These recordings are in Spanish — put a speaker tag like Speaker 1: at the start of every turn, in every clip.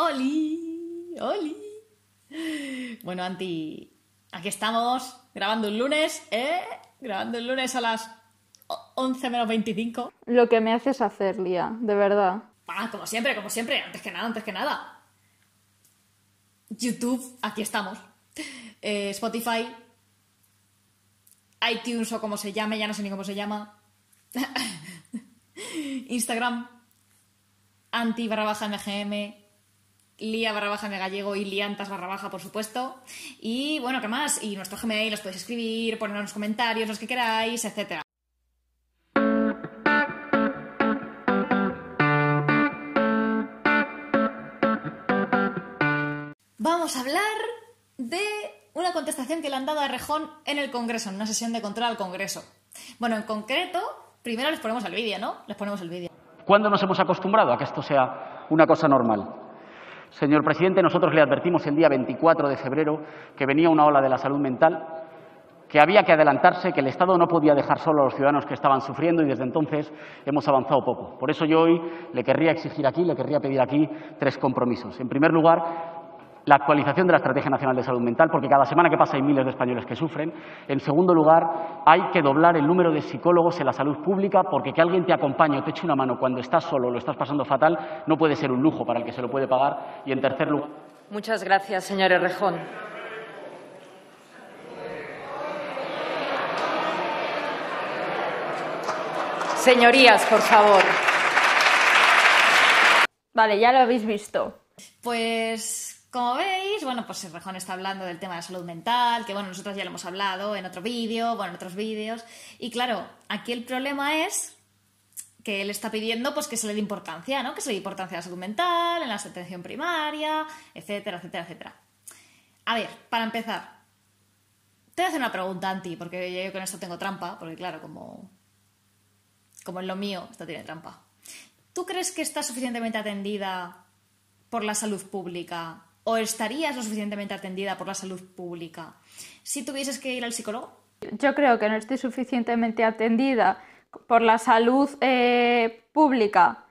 Speaker 1: ¡Oli! ¡Oli! Bueno, Anti, aquí estamos grabando un lunes, ¿eh? Grabando el lunes a las 11 menos 25.
Speaker 2: Lo que me haces hacer, Lía, de verdad.
Speaker 1: Ah, como siempre, como siempre, antes que nada, antes que nada. YouTube, aquí estamos. Eh, Spotify, iTunes o como se llame, ya no sé ni cómo se llama. Instagram, anti barra baja MGM, Lía barra baja gallego y liantas barra baja, por supuesto. Y bueno, ¿qué más? Y nuestro Gmail los podéis escribir, ponernos los comentarios, los que queráis, etcétera. Vamos a hablar de una contestación que le han dado a Rejón en el Congreso, en una sesión de control al Congreso. Bueno, en concreto, primero les ponemos el vídeo, ¿no? Les ponemos el vídeo.
Speaker 3: ¿Cuándo nos hemos acostumbrado a que esto sea una cosa normal? Señor presidente, nosotros le advertimos el día 24 de febrero que venía una ola de la salud mental, que había que adelantarse, que el Estado no podía dejar solo a los ciudadanos que estaban sufriendo y desde entonces hemos avanzado poco. Por eso yo hoy le querría exigir aquí, le querría pedir aquí tres compromisos. En primer lugar, la actualización de la Estrategia Nacional de Salud Mental, porque cada semana que pasa hay miles de españoles que sufren. En segundo lugar, hay que doblar el número de psicólogos en la salud pública, porque que alguien te acompañe o te eche una mano cuando estás solo o lo estás pasando fatal no puede ser un lujo para el que se lo puede pagar. Y en tercer lugar.
Speaker 4: Muchas gracias, señor Errejón. Señorías, por favor.
Speaker 2: Vale, ya lo habéis visto.
Speaker 1: Pues como veis, bueno, pues Rejón está hablando del tema de salud mental, que bueno, nosotros ya lo hemos hablado en otro vídeo, bueno, en otros vídeos. Y claro, aquí el problema es que él está pidiendo pues que se le dé importancia, ¿no? Que se le dé importancia a la salud mental, en la atención primaria, etcétera, etcétera, etcétera. A ver, para empezar, te voy a hacer una pregunta, Anti, porque yo con esto tengo trampa, porque claro, como, como en lo mío, esto tiene trampa. ¿Tú crees que está suficientemente atendida por la salud pública o estarías lo suficientemente atendida por la salud pública si tuvieses que ir al psicólogo?
Speaker 2: Yo creo que no estoy suficientemente atendida por la salud eh, pública,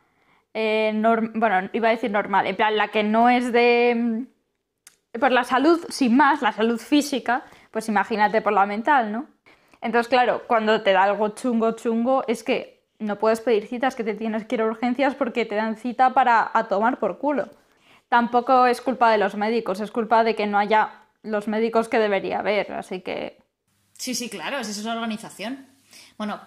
Speaker 2: eh, bueno, iba a decir normal, en plan la que no es de... Mm, por la salud, sin más, la salud física, pues imagínate por la mental, ¿no? Entonces, claro, cuando te da algo chungo, chungo, es que no puedes pedir citas, que te tienes que ir a urgencias porque te dan cita para a tomar por culo tampoco es culpa de los médicos, es culpa de que no haya los médicos que debería haber, así que...
Speaker 1: Sí, sí, claro, es eso es organización. Bueno,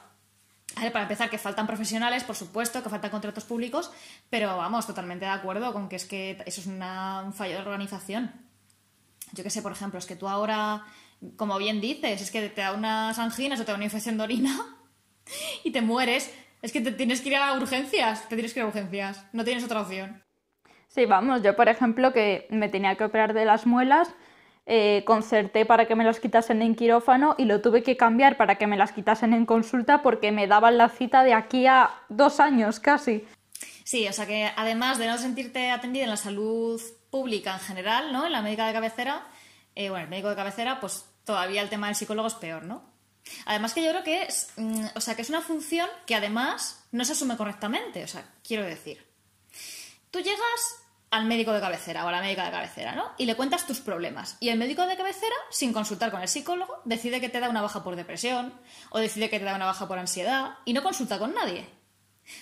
Speaker 1: para empezar, que faltan profesionales, por supuesto, que faltan contratos públicos, pero vamos, totalmente de acuerdo con que es que eso es un fallo de organización. Yo qué sé, por ejemplo, es que tú ahora, como bien dices, es que te da unas anginas o te da una infección de orina y te mueres. Es que te tienes que ir a urgencias, te tienes que ir a urgencias, no tienes otra opción.
Speaker 2: Sí, vamos, yo por ejemplo que me tenía que operar de las muelas, eh, concerté para que me las quitasen en quirófano y lo tuve que cambiar para que me las quitasen en consulta porque me daban la cita de aquí a dos años casi.
Speaker 1: Sí, o sea que además de no sentirte atendida en la salud pública en general, ¿no? En la médica de cabecera, eh, bueno, el médico de cabecera, pues todavía el tema del psicólogo es peor, ¿no? Además que yo creo que es, mm, o sea, que es una función que además no se asume correctamente, o sea, quiero decir. Tú llegas al médico de cabecera o a la médica de cabecera, ¿no? Y le cuentas tus problemas. Y el médico de cabecera, sin consultar con el psicólogo, decide que te da una baja por depresión o decide que te da una baja por ansiedad y no consulta con nadie.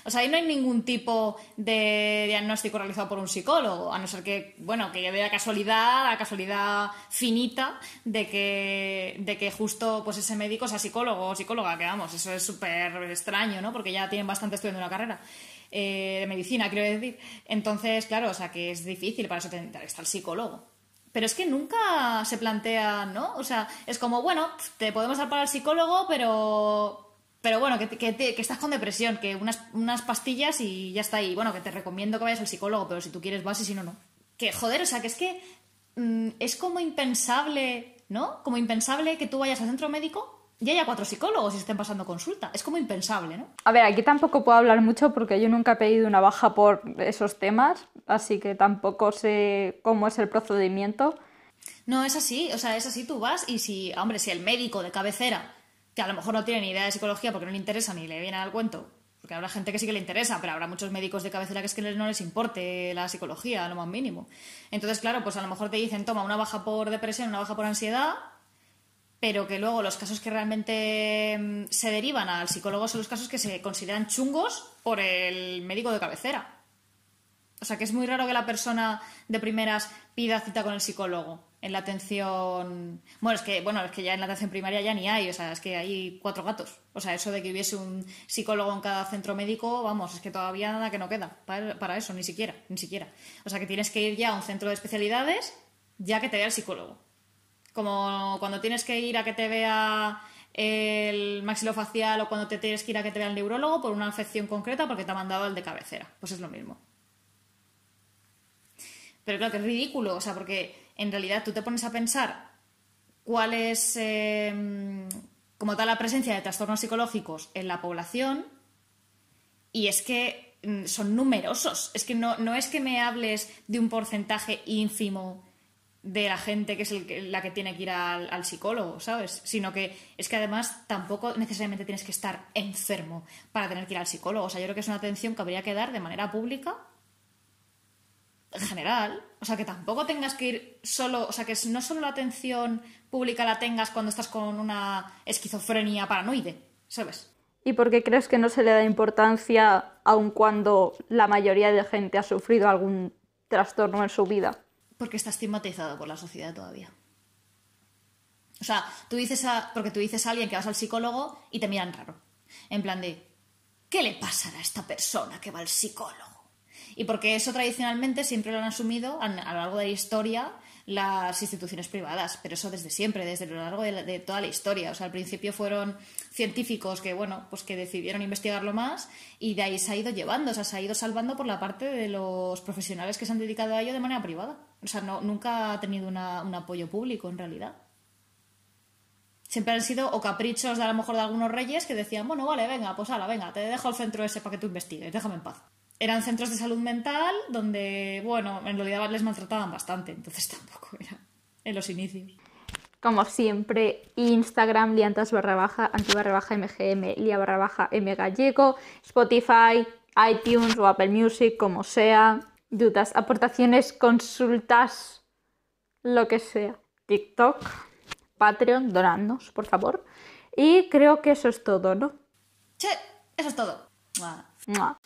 Speaker 1: O sea, ahí no hay ningún tipo de diagnóstico realizado por un psicólogo, a no ser que, bueno, que la casualidad, la casualidad finita de que, de que justo pues ese médico sea psicólogo o psicóloga, que vamos, eso es súper extraño, ¿no? Porque ya tienen bastante estudiando una carrera. Eh, de medicina, quiero decir. Entonces, claro, o sea, que es difícil, para eso está el psicólogo. Pero es que nunca se plantea, ¿no? O sea, es como, bueno, te podemos dar para el psicólogo, pero pero bueno, que, que, estás con depresión, que unas, unas, pastillas y ya está ahí. Bueno, que te recomiendo que vayas al psicólogo, pero si tú quieres vas y si no, no. Que joder, o sea, que es que mm, es como impensable, ¿no? Como impensable que tú vayas al centro médico y haya cuatro psicólogos y estén pasando consulta. Es como impensable, ¿no?
Speaker 2: A ver, aquí tampoco puedo hablar mucho porque yo nunca he pedido una baja por esos temas, así que tampoco sé cómo es el procedimiento.
Speaker 1: No, es así, o sea, es así, tú vas y si, hombre, si el médico de cabecera, que a lo mejor no tiene ni idea de psicología porque no le interesa ni le viene al cuento, porque habrá gente que sí que le interesa, pero habrá muchos médicos de cabecera que es que no les importe la psicología, lo más mínimo. Entonces, claro, pues a lo mejor te dicen, toma una baja por depresión, una baja por ansiedad, pero que luego los casos que realmente mm, se derivan al psicólogo son los casos que se consideran chungos por el médico de cabecera. O sea que es muy raro que la persona de primeras pida cita con el psicólogo en la atención. Bueno, es que, bueno, es que ya en la atención primaria ya ni hay, o sea, es que hay cuatro gatos. O sea, eso de que hubiese un psicólogo en cada centro médico, vamos, es que todavía nada que no queda para, para eso, ni siquiera, ni siquiera. O sea que tienes que ir ya a un centro de especialidades ya que te vea el psicólogo. Como cuando tienes que ir a que te vea el maxilofacial o cuando te tienes que ir a que te vea el neurólogo por una afección concreta porque te ha mandado el de cabecera. Pues es lo mismo. Pero claro que es ridículo, o sea, porque en realidad tú te pones a pensar cuál es eh, como tal la presencia de trastornos psicológicos en la población y es que mm, son numerosos. Es que no, no es que me hables de un porcentaje ínfimo de la gente que es la que tiene que ir al, al, psicólogo, ¿sabes? Sino que es que además tampoco necesariamente tienes que estar enfermo para tener que ir al psicólogo. O sea, yo creo que es una atención que habría que dar de manera pública en general. O sea, que tampoco tengas que ir solo, o sea, que no solo la atención pública la tengas cuando estás con una esquizofrenia paranoide, ¿sabes?
Speaker 2: ¿Y por qué crees que no se le da importancia aun cuando la mayoría de gente ha sufrido algún trastorno en su vida?
Speaker 1: Porque está estigmatizado por la sociedad todavía. O sea, tú dices a, porque tú dices a alguien que vas al psicólogo y te miran raro. En plan de, ¿qué le pasará a esta persona que va al psicólogo? y porque eso tradicionalmente siempre lo han asumido a, lo largo de la historia las instituciones privadas, pero eso desde siempre, desde lo largo de, toda la historia. O sea, al principio fueron científicos que, bueno, pues que decidieron investigarlo más y de ahí se ha ido llevando, o sea, se ha ido salvando por la parte de los profesionales que se han dedicado a ello de manera privada. O sea, no, nunca ha tenido un apoyo público en realidad. Siempre han sido o caprichos de a lo mejor de algunos reyes que decían, bueno, vale, venga, pues ala, venga, te dejo el centro ese para que tú investigues, déjame en paz eran centros de salud mental donde, bueno, en realidad les maltrataban bastante, entonces tampoco era en los inicios.
Speaker 2: Como siempre, Instagram, liantas barra baja, anti barra baja mgm, lia barra baja m gallego, Spotify, iTunes o Apple Music, como sea. Dudas, aportaciones, consultas, lo que sea. TikTok, Patreon, donadnos, por favor. Y creo que eso es todo, ¿no?
Speaker 1: Sí, eso es todo.
Speaker 2: Mua.